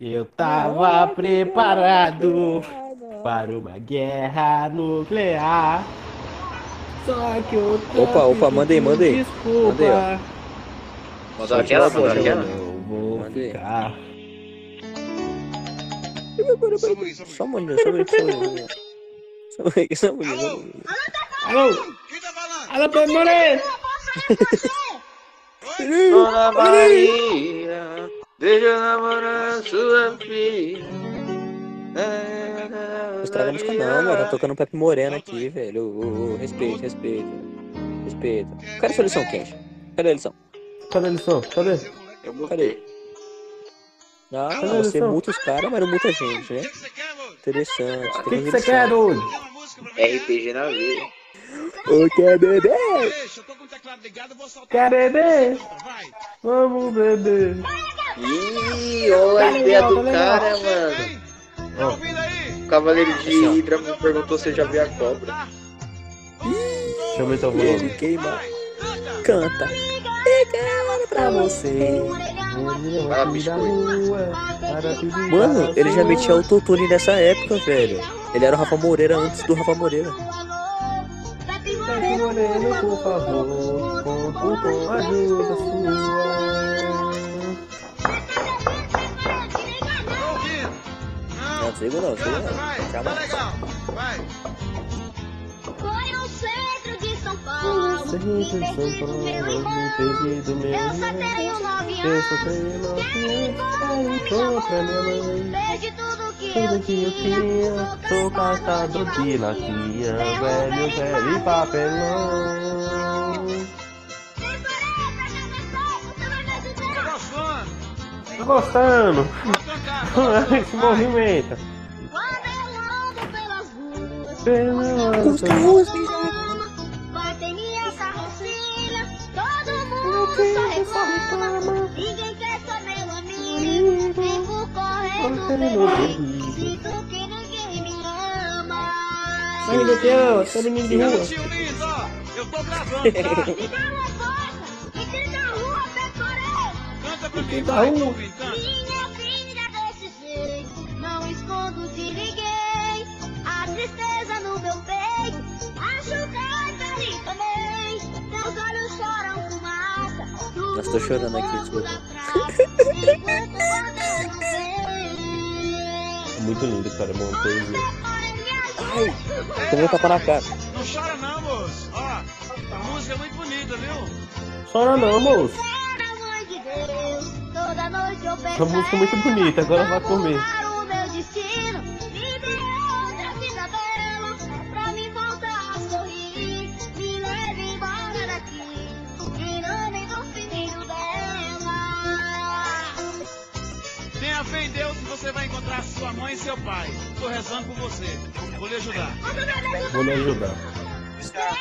Eu tava preparado para uma guerra nuclear. Só que eu Opa, opa, manda aí, manda aí. Desculpa. Manda aí, aquela, mandou aquela. Eu vou Manda aí. ficar. Só minuto, só minuto, só minuto. Só um minuto, só um minuto, só um minuto. Alô? Alô, Pedro Moreira? Dona Maria, namorar sua filha. Não estraga a música não, mano. Tá tocando Pepe Moreno aqui, velho. Respeita, respeita. Respeita. Cadê sua lição, Kenji? Cadê a lição? Cadê a lição? Cadê? Eu Cadê? mutei. Ah, Cadê a você multa os caras, mas não multa a gente, né? Interessante. O que que você quer, doido? RPG na veia. Ô, quer beber? Deixa, eu tô com o teclado ligado, eu vou soltar. Quer beber? Vai. Vamos beber. Ih, olha a ideia do cara, mano. Hein? Ó. Tá ouvindo aí? O Cavaleiro de Hidra me perguntou se eu já vi a cobra. Deixa eu aumentar o volume. queima. Canta. Pegando pra você. Mano, ele já metia autotune nessa época, velho. Ele era o Rafa Moreira antes do Rafa Moreira. Moreno, por favor, conto com a ajuda sua. Não. Sigo não, sigo não. vai. Tá legal. Vai. Foi no centro de São Paulo. Me perdi do meu me irmão. Eu só tenho nove anos. tenho nove anos, encontra minha mãe. Perdi tudo Tudo que eu tinha. sou catador de latinha, velho, velho e papelão. Tô gostando. Tô gostando, esse. Quando eu ando pelas ruas, me ama. Ai, meu Deus, todo menino de rua. Eu tô gravando, tá? Me dá uma boca e tira da rua. Canta pra mim, vai. ouvindo, canta. Minha filha desse jeito, não escondo de ninguém. A tristeza no meu peito, acho que eu também. Meus olhos choram fumaça. Nossa, tô chorando aqui, desculpa. Muito lindo, cara, uma poesia. Ai, tomei um tapa na cara. Não chora não, moço. Ó, a música é muito bonita, viu? Chora não, moço. Pelo amor de Deus, toda noite eu penso Essa música é muito bonita, agora vai comer. Fé em Deus que você vai encontrar sua mãe e seu pai. Tô rezando por você. Vou lhe ajudar. Vou lhe ajudar.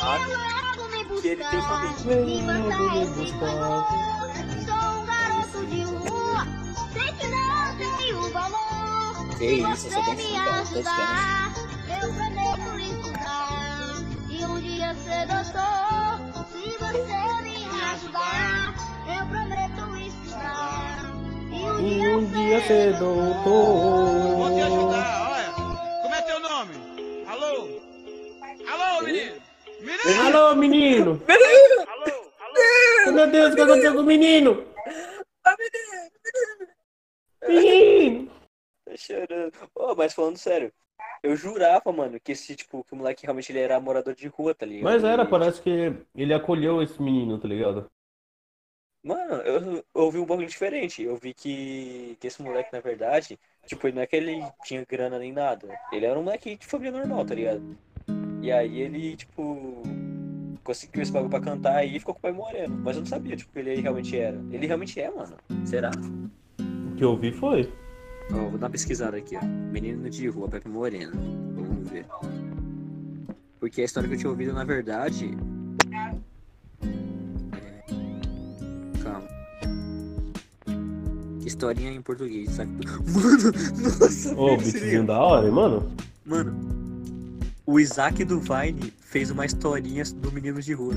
Logo me Que ele tem Vem me me esse valor. Sou um garoto de rua, sei que não tenho valor. Que isso, Se você tem me que ajudar, um dia ser Vou te doutor. ajudar, olha. Como é teu nome? Alô? Alô, menino? Menino? Alô, menino! Alô? Alô? Meu Deus, o que aconteceu com o menino? Menino! Tô chorando. Ô, mas falando sério, eu jurava, mano, que esse, tipo, que o moleque realmente ele era morador de rua, tá ligado? Mas era, parece que ele acolheu esse menino, tá ligado? Mano, eu, eu ouvi um bagulho diferente. Eu vi que, que esse moleque, na verdade, tipo, ele não é que ele tinha grana nem nada. Ele era um moleque de família normal, tá ligado? E aí ele, tipo, conseguiu esse bagulho pra cantar e ficou com o pai moreno. Mas eu não sabia, tipo, que ele realmente era. Ele realmente é, mano. Será? O que eu vi foi. Ó, vou dar uma pesquisada aqui, ó. Menino de rua, Pepe Moreno. Vamos ver. Porque a história que eu tinha ouvido, na verdade. Historinha em português, sabe? Mano, nossa, Ô, liga. da hora, hein, mano? Mano, o Isaac do Vine fez uma historinha do Menino de Rua.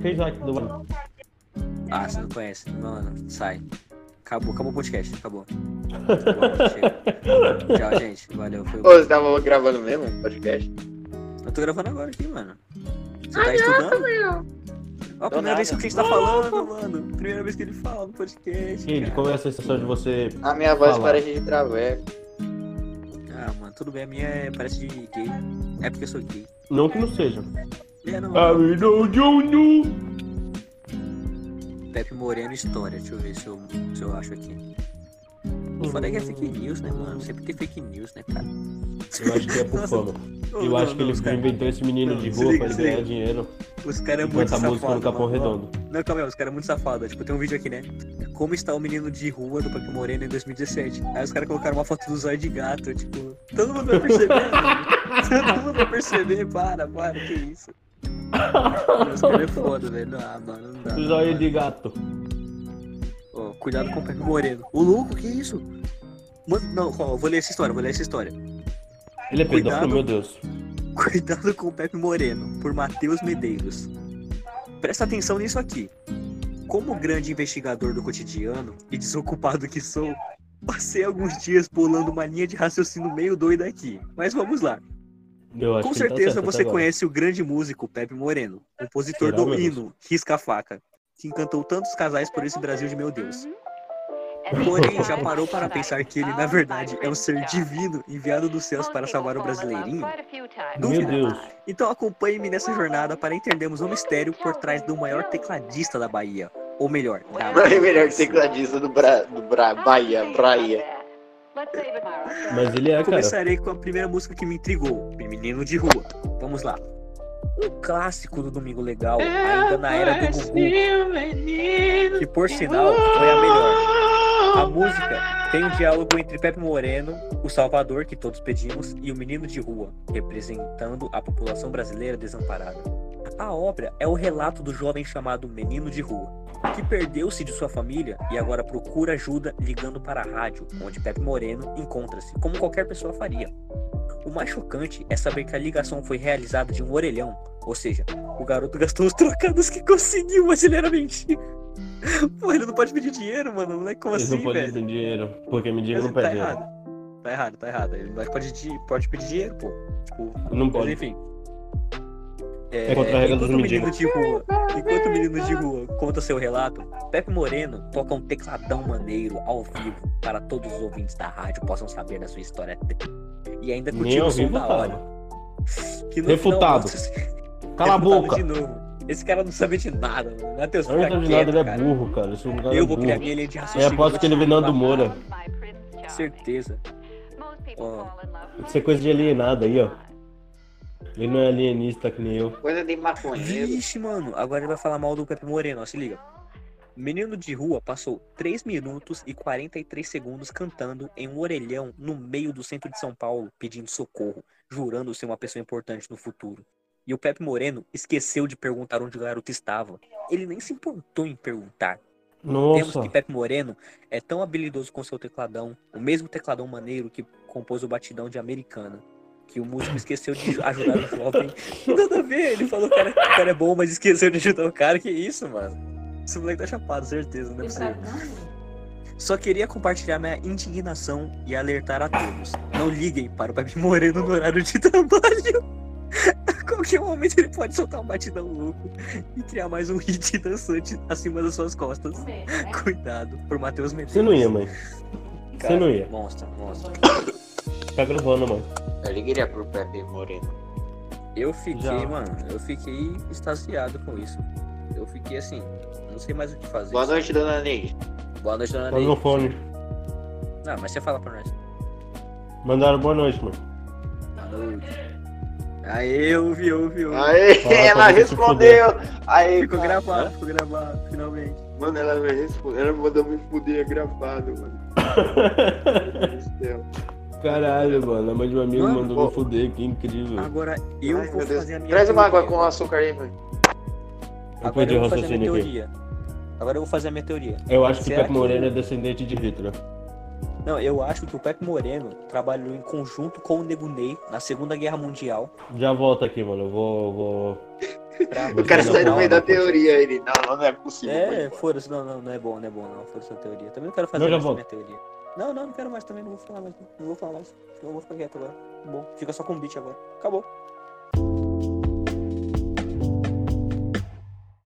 Fez aqui do. Ah, você não conhece. Mano, sai. Acabou, acabou o podcast. Acabou. Tchau, gente. Valeu. Foi... Ô, você tava gravando mesmo o podcast? Eu tô gravando agora aqui, mano. Você tá estudando? Ó, a primeira nada. vez que o Chris tá falando, mano. Primeira vez que ele fala no podcast. Kid, cara. como é a sensação de você. A minha voz Fala. parece de traveco. Ah, mano, tudo bem. A minha é, parece de gay. É porque eu sou gay. Não que não seja. É, não. Não, não, não. Pepe Moreno História. Deixa eu ver se eu, se eu acho aqui. O foda é que é fake news, né, mano? Sempre tem fake news, né, cara? Eu acho que é por fama. Eu não, acho que não, ele cara- inventou esse menino Não, de rua liga, pra ganhar liga. dinheiro Os caras é muito cantar música no safado, Capão mano. Redondo. Não, calma aí, os caras é muito safados. Tipo, tem um vídeo aqui, né? Como está o menino de rua do Pepe Moreno em 2017. Aí os caras colocaram uma foto do zóio de gato, tipo, todo mundo vai perceber. Todo mundo vai perceber, para, para, que isso. Os caras é foda, velho. Ah, mano, não dá. Zóio de gato. Ó, cuidado com o Pepe Moreno. Ô, louco, que isso? Mano, não, ó, vou ler essa história, vou ler essa história. Ele é Cuidado. pedófilo, meu Deus. Cuidado com o Pepe Moreno, por Matheus Medeiros. Presta atenção nisso aqui. Como grande investigador do cotidiano e desocupado que sou, passei alguns dias pulando uma linha de raciocínio meio doida aqui. Mas vamos lá. Com tá certeza certo você conhece o grande músico Pepe Moreno, compositor Será, do hino Risca a Faca, que encantou tantos casais por esse Brasil de meu Deus. Porém, já parou para pensar que ele, na verdade, é um ser divino enviado dos céus para salvar o brasileirinho? Meu? Deus. Então acompanhe-me nessa jornada para entendermos o mistério por trás do maior tecladista da Bahia. Ou melhor, da é melhor tecladista do, Bra... do Bra... Bahia, Praia. Mas ele é, cara. Começarei com a primeira música que me intrigou, Menino de Rua. Vamos lá. Um clássico do Domingo Legal, ainda na era do Gugu, que por sinal foi a melhor. A música tem um diálogo entre Pepe Moreno, o Salvador, que todos pedimos, e o Menino de Rua, representando a população brasileira desamparada. A obra é o relato do jovem chamado Menino de Rua, que perdeu-se de sua família e agora procura ajuda ligando para a rádio, onde Pepe Moreno encontra-se, como qualquer pessoa faria. O mais chocante é saber que a ligação foi realizada de um orelhão, ou seja, o garoto gastou os trocados que conseguiu, mas ele era. Pô, ele não pode pedir dinheiro, mano, não é como Eles assim, não velho? ter dinheiro. Porque mendigo Mas não tá pede dinheiro. errado. Tá errado, tá errado. Ele não pode, pode pedir dinheiro, pô. Tipo, Não mas pode. enfim. É contra a regra dos enquanto o menino de rua, enquanto o menino de rua conta seu relato, Pepe Moreno toca um tecladão maneiro ao vivo para todos os ouvintes da rádio possam saber da sua história. E ainda curtir ao o som da hora. tava. Que no Refutado. final, Cala a boca. De novo. Esse cara não sabe de nada, mano. Matheus, Não fica sabe de nada, ele é burro, cara. Esse cara Eu é vou criar minha linha de Eu raciocínio. aposto que ele vê Nando Moura. Certeza. Ó. Isso é coisa de alienado aí, ó. Ele não é alienista que nem eu. Coisa de maconheiro. Vixe, mano, agora ele vai falar mal do Pepe Moreno, ó, se liga. Menino de rua passou 3 minutos e 43 segundos cantando em um orelhão no meio do centro de São Paulo, pedindo socorro, jurando ser uma pessoa importante no futuro. E o Pepe Moreno esqueceu de perguntar onde o garoto estava. Ele nem se importou em perguntar. Temos Nossa. que Pepe Moreno é tão habilidoso com seu tecladão, o mesmo tecladão maneiro que compôs o batidão de Americana, que o músico esqueceu de ajudar o jovem. Nada a ver, ele falou que o cara, o cara é bom, mas esqueceu de ajudar o cara. Que isso, mano? Esse moleque tá chapado, certeza, não é possível. Só queria compartilhar minha indignação e alertar a todos. Não liguem para o Pepe Moreno no horário de trabalho. Qualquer momento ele pode soltar um batidão louco e criar mais um hit dançante acima das suas costas. Cuidado, por Matheus Medeiros. Você não ia, mãe. Cara, Você não ia. Mostra, mostra. Tá gravando, mãe. Eu ligaria pro Pepe Moreno. Eu fiquei, Já. mano, eu fiquei extasiado com isso. Eu fiquei assim, não sei mais o que fazer. Boa noite, dona Neide. Boa noite, dona Fala no Neide. fone. Não, mas você fala pra nós. Mandaram boa noite, mãe. Boa noite. Aê, ouvi, ouvi, ouvi. Aê, Fala, ela respondeu. Aê, Ficou cara. gravado, ficou gravado, finalmente. Mano, ela me respondeu. Ela mandou me fuder gravado, mano. Meu Deus do céu. Caralho, mano. A mãe de um amigo Mano, mandou ó. me fuder. Que incrível. Agora eu Ai, vou fazer a minha Traz uma água com açúcar aí, mano. Eu Agora eu vou fazer a minha aqui. teoria. Agora eu vou fazer a minha teoria. Eu acho que Será Pepe que- Moreno é descendente de Hitler. Não, eu acho que o Pepe Moreno trabalhou em conjunto com o Nego Ney na Segunda Guerra Mundial. Já volto aqui, mano. Eu vou. vou... O cara sai no meio da teoria, ele. Não, não, não é possível. É, foda-se, não, não, não é bom, não é bom, não. Foda-se a teoria. Também não quero fazer Não, mais minha teoria. Não, não, não quero mais também, não vou falar mais. Não vou falar mais. Eu vou ficar quieto agora. Bom, fica só com o beat agora. Acabou.